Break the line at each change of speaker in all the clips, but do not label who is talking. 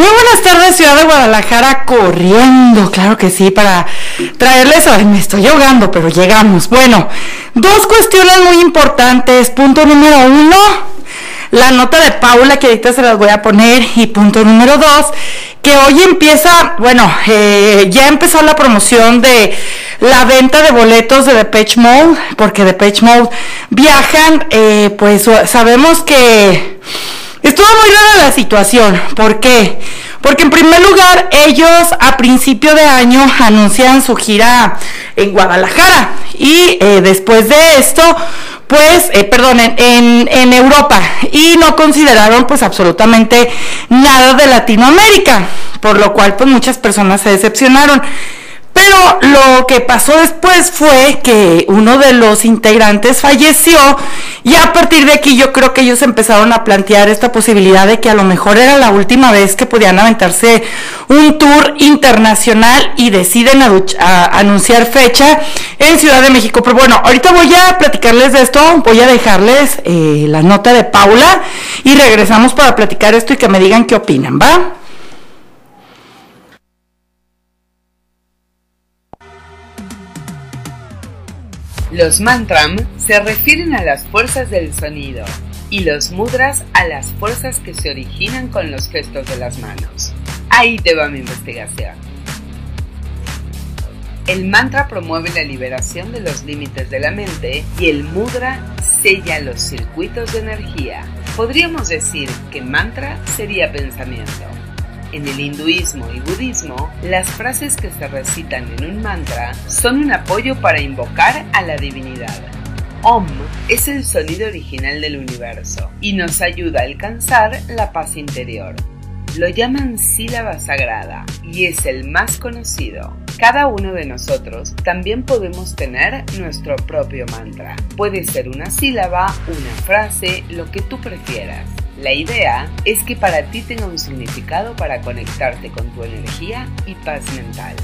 Muy buenas tardes, ciudad de Guadalajara, corriendo, claro que sí, para traerles, ay, me estoy ahogando, pero llegamos. Bueno, dos cuestiones muy importantes. Punto número uno, la nota de Paula, que ahorita se las voy a poner, y punto número dos, que hoy empieza, bueno, eh, ya empezó la promoción de la venta de boletos de Depeche Mode, porque Depeche Mode viajan, eh, pues sabemos que Estuvo muy rara la situación. ¿Por qué? Porque en primer lugar, ellos a principio de año anuncian su gira en Guadalajara. Y eh, después de esto, pues, eh, en, en, Europa. Y no consideraron pues absolutamente nada de Latinoamérica. Por lo cual, pues muchas personas se decepcionaron. Pero lo que pasó después fue que uno de los integrantes falleció y a partir de aquí yo creo que ellos empezaron a plantear esta posibilidad de que a lo mejor era la última vez que podían aventarse un tour internacional y deciden anunciar fecha en Ciudad de México. Pero bueno, ahorita voy a platicarles de esto, voy a dejarles eh, la nota de Paula y regresamos para platicar esto y que me digan qué opinan, ¿va?
Los mantram se refieren a las fuerzas del sonido y los mudras a las fuerzas que se originan con los gestos de las manos. Ahí te va mi investigación. El mantra promueve la liberación de los límites de la mente y el mudra sella los circuitos de energía. Podríamos decir que mantra sería pensamiento. En el hinduismo y budismo, las frases que se recitan en un mantra son un apoyo para invocar a la divinidad. Om es el sonido original del universo y nos ayuda a alcanzar la paz interior. Lo llaman sílaba sagrada y es el más conocido. Cada uno de nosotros también podemos tener nuestro propio mantra. Puede ser una sílaba, una frase, lo que tú prefieras. La idea es que para ti tenga un significado para conectarte con tu energía y paz mental.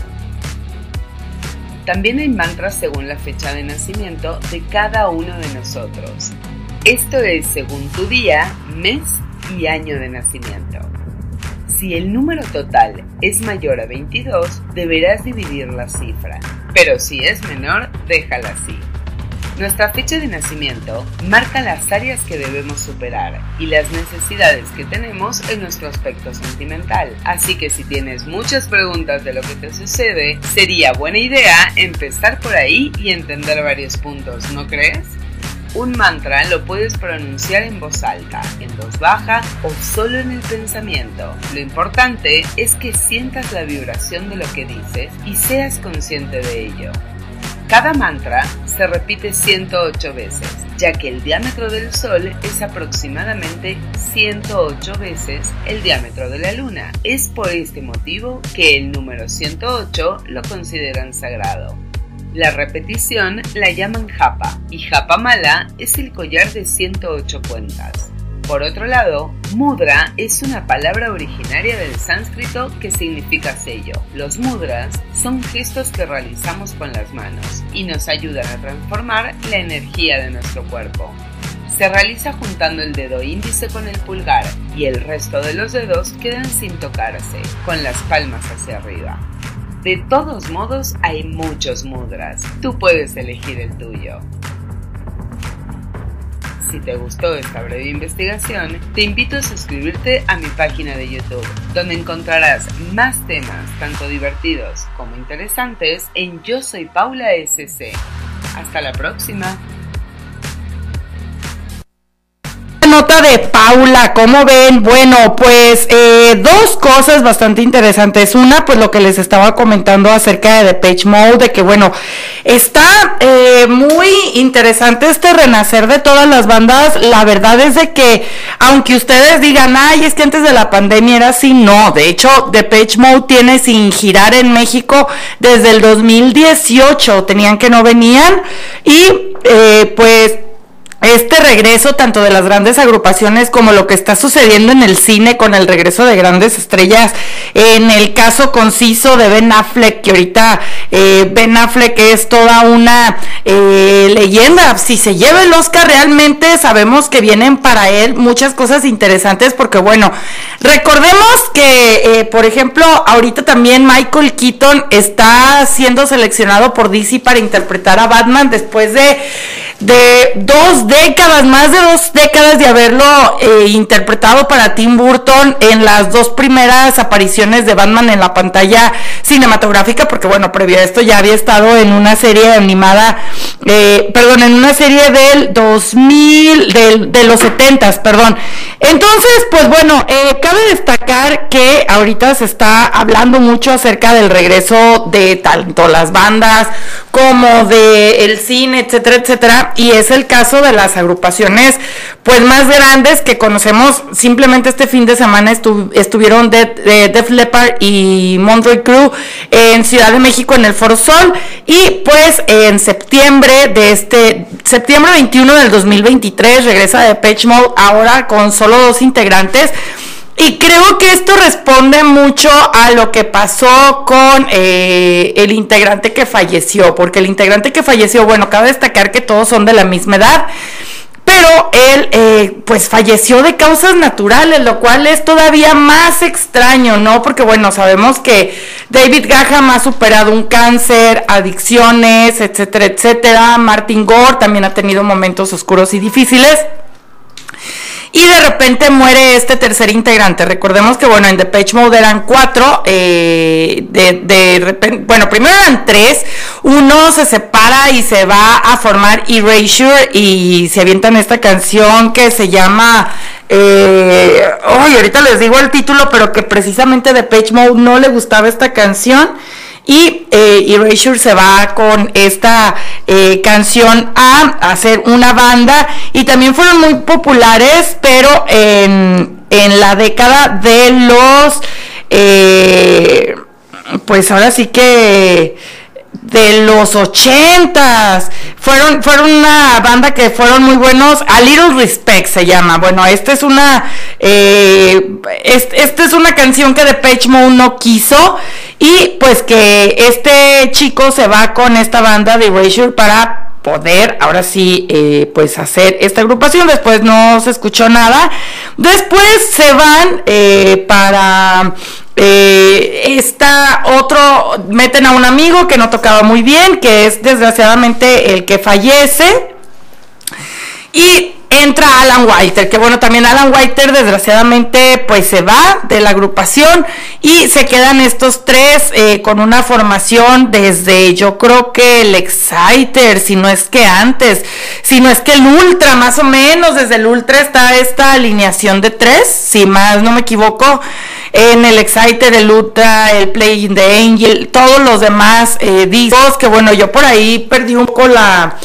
También hay mantras según la fecha de nacimiento de cada uno de nosotros. Esto es según tu día, mes y año de nacimiento. Si el número total es mayor a 22, deberás dividir la cifra, pero si es menor, déjala así. Nuestra fecha de nacimiento marca las áreas que debemos superar y las necesidades que tenemos en nuestro aspecto sentimental. Así que si tienes muchas preguntas de lo que te sucede, sería buena idea empezar por ahí y entender varios puntos, ¿no crees? Un mantra lo puedes pronunciar en voz alta, en voz baja o solo en el pensamiento. Lo importante es que sientas la vibración de lo que dices y seas consciente de ello. Cada mantra se repite 108 veces, ya que el diámetro del Sol es aproximadamente 108 veces el diámetro de la Luna. Es por este motivo que el número 108 lo consideran sagrado. La repetición la llaman japa y japa mala es el collar de 108 cuentas. Por otro lado, mudra es una palabra originaria del sánscrito que significa sello. Los mudras son gestos que realizamos con las manos y nos ayudan a transformar la energía de nuestro cuerpo. Se realiza juntando el dedo índice con el pulgar y el resto de los dedos quedan sin tocarse, con las palmas hacia arriba. De todos modos, hay muchos mudras. Tú puedes elegir el tuyo. Si te gustó esta breve investigación, te invito a suscribirte a mi página de YouTube, donde encontrarás más temas tanto divertidos como interesantes en Yo Soy Paula SC. Hasta la próxima.
De Paula, ¿cómo ven? Bueno, pues eh, dos cosas bastante interesantes. Una, pues lo que les estaba comentando acerca de Page Mode, de que bueno, está eh, muy interesante este renacer de todas las bandas. La verdad es de que, aunque ustedes digan, ay, es que antes de la pandemia era así, no. De hecho, The Page Mode tiene sin girar en México desde el 2018. Tenían que no venían. Y eh, pues este regreso tanto de las grandes agrupaciones como lo que está sucediendo en el cine con el regreso de grandes estrellas. En el caso conciso de Ben Affleck, que ahorita eh, Ben Affleck es toda una eh, leyenda. Si se lleva el Oscar realmente sabemos que vienen para él muchas cosas interesantes porque bueno, recordemos que eh, por ejemplo ahorita también Michael Keaton está siendo seleccionado por DC para interpretar a Batman después de de dos décadas, más de dos décadas de haberlo eh, interpretado para Tim Burton en las dos primeras apariciones de Batman en la pantalla cinematográfica, porque bueno, previo a esto ya había estado en una serie animada, eh, perdón, en una serie del 2000, del, de los 70, perdón. Entonces, pues bueno, eh, cabe destacar que ahorita se está hablando mucho acerca del regreso de tanto las bandas como de cine, etcétera, etcétera, y es el caso de las agrupaciones pues más grandes que conocemos. Simplemente este fin de semana estuvieron Def, Leppard y Monroy Crew en Ciudad de México en el Foro Sol y pues en septiembre de este septiembre 21 del 2023 regresa de Pitch Mode ahora con solo dos integrantes. Y creo que esto responde mucho a lo que pasó con eh, el integrante que falleció, porque el integrante que falleció, bueno, cabe destacar que todos son de la misma edad, pero él eh, pues falleció de causas naturales, lo cual es todavía más extraño, ¿no? Porque bueno, sabemos que David Gaham ha superado un cáncer, adicciones, etcétera, etcétera. Martin Gore también ha tenido momentos oscuros y difíciles y de repente muere este tercer integrante. Recordemos que, bueno, en The Page Mode eran cuatro, eh, de, de repente, bueno, primero eran tres, uno se separa y se va a formar Erasure y se avientan esta canción que se llama... Eh, ahorita les digo el título, pero que precisamente The Page Mode no le gustaba esta canción y eh, Erasure se va con esta eh, canción a hacer una banda. Y también fueron muy populares, pero en, en la década de los, eh, pues ahora sí que de los ochentas. Fueron, fueron una banda que fueron muy buenos. A Little Respect se llama. Bueno, esta es una, eh, esta es una canción que Depeche Mode no quiso. Y pues que este chico se va con esta banda de Erasure para poder ahora sí eh, pues hacer esta agrupación después no se escuchó nada después se van eh, para eh, está otro, meten a un amigo que no tocaba muy bien, que es desgraciadamente el que fallece. Y entra Alan Whiter, que bueno, también Alan Whiter desgraciadamente pues se va de la agrupación y se quedan estos tres eh, con una formación desde yo creo que el Exciter, si no es que antes, si no es que el Ultra, más o menos, desde el Ultra está esta alineación de tres, si más no me equivoco, en el Exciter, el Ultra, el Playing the Angel, todos los demás eh, discos, que bueno, yo por ahí perdí un poco la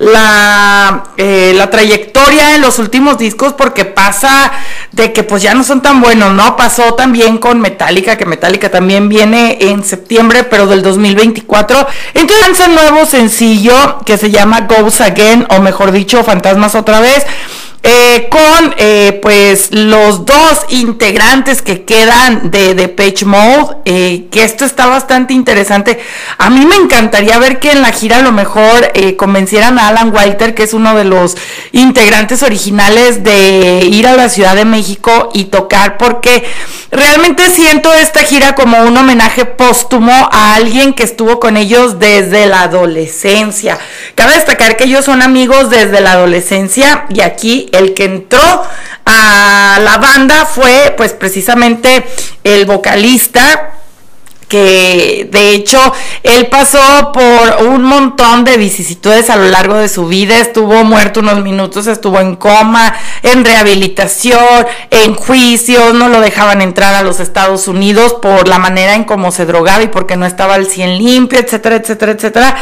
la, eh, la trayectoria en los últimos discos porque pasa de que pues ya no son tan buenos, ¿no? Pasó también con Metallica, que Metallica también viene en septiembre, pero del 2024. Entonces lanza un nuevo sencillo que se llama Goes Again, o mejor dicho, Fantasmas otra vez. Eh, con eh, pues los dos integrantes que quedan de, de Page Mode, eh, que esto está bastante interesante. A mí me encantaría ver que en la gira a lo mejor convencieran a Alan Walter, que es uno de los integrantes originales de ir a la Ciudad de México y tocar, porque realmente siento esta gira como un homenaje póstumo a alguien que estuvo con ellos desde la adolescencia. Cabe destacar que ellos son amigos desde la adolescencia y aquí el que entró a la banda fue pues precisamente el vocalista que de hecho él pasó por un montón de vicisitudes a lo largo de su vida, estuvo muerto unos minutos, estuvo en coma, en rehabilitación, en juicios, no lo dejaban entrar a los Estados Unidos por la manera en cómo se drogaba y porque no estaba al 100 limpio, etcétera, etcétera, etcétera.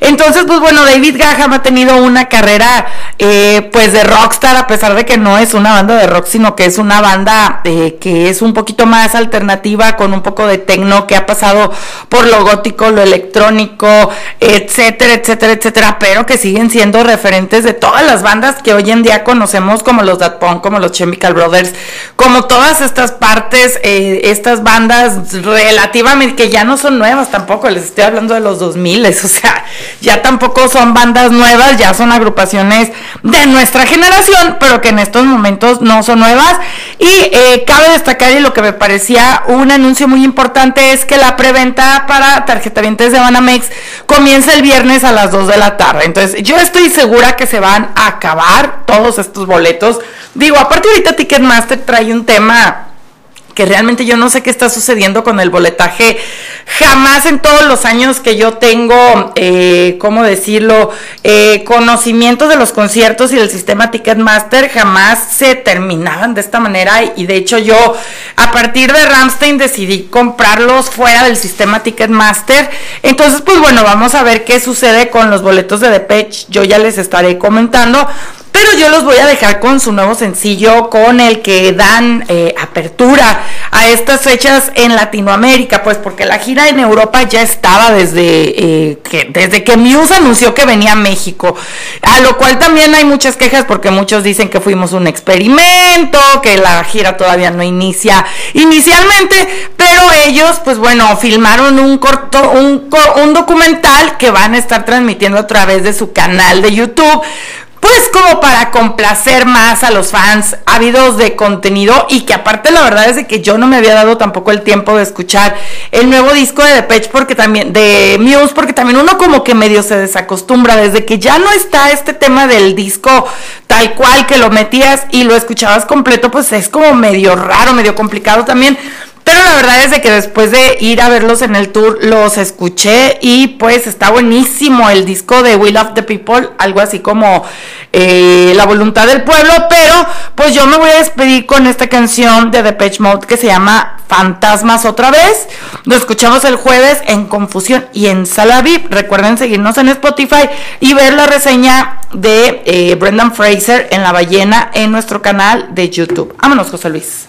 Entonces, pues bueno, David Gaham ha tenido una carrera eh, pues de rockstar, a pesar de que no es una banda de rock, sino que es una banda eh, que es un poquito más alternativa, con un poco de tecno, que ha pasado por lo gótico, lo electrónico, etcétera, etcétera, etcétera, pero que siguen siendo referentes de todas las bandas que hoy en día conocemos, como los That Punk, como los Chemical Brothers, como todas estas partes, eh, estas bandas relativamente que ya no son nuevas tampoco, les estoy hablando de los 2000, o sea, ya tampoco son bandas nuevas, ya son agrupaciones de nuestra generación, pero que en estos momentos no son nuevas. Y eh, cabe destacar, y lo que me parecía un anuncio muy importante, es que la preventa para tarjetavientes de Banamex comienza el viernes a las 2 de la tarde. Entonces, yo estoy segura que se van a acabar todos estos boletos. Digo, aparte ahorita Ticketmaster trae un tema que realmente yo no sé qué está sucediendo con el boletaje. Jamás en todos los años que yo tengo, eh, ¿cómo decirlo?, eh, conocimiento de los conciertos y del sistema Ticketmaster, jamás se terminaban de esta manera. Y de hecho yo, a partir de Ramstein, decidí comprarlos fuera del sistema Ticketmaster. Entonces, pues bueno, vamos a ver qué sucede con los boletos de Depeche. Yo ya les estaré comentando. Pero yo los voy a dejar con su nuevo sencillo, con el que dan eh, apertura a estas fechas en Latinoamérica, pues porque la gira en Europa ya estaba desde, eh, que, desde que Muse anunció que venía a México. A lo cual también hay muchas quejas porque muchos dicen que fuimos un experimento, que la gira todavía no inicia inicialmente, pero ellos, pues bueno, filmaron un corto, un, un documental que van a estar transmitiendo a través de su canal de YouTube pues como para complacer más a los fans ávidos de contenido y que aparte la verdad es de que yo no me había dado tampoco el tiempo de escuchar el nuevo disco de Depeche porque también de Muse porque también uno como que medio se desacostumbra. Desde que ya no está este tema del disco tal cual que lo metías y lo escuchabas completo pues es como medio raro, medio complicado también pero la verdad es de que después de ir a verlos en el tour, los escuché y pues está buenísimo el disco de We Love the People, algo así como eh, La voluntad del pueblo, pero pues yo me voy a despedir con esta canción de Depeche Mode que se llama Fantasmas otra vez. Lo escuchamos el jueves en Confusión y en Salavi. Recuerden seguirnos en Spotify y ver la reseña de eh, Brendan Fraser en La Ballena en nuestro canal de YouTube. Vámonos, José Luis.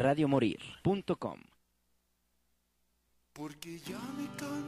Radiomorir.com
Porque ya me cansé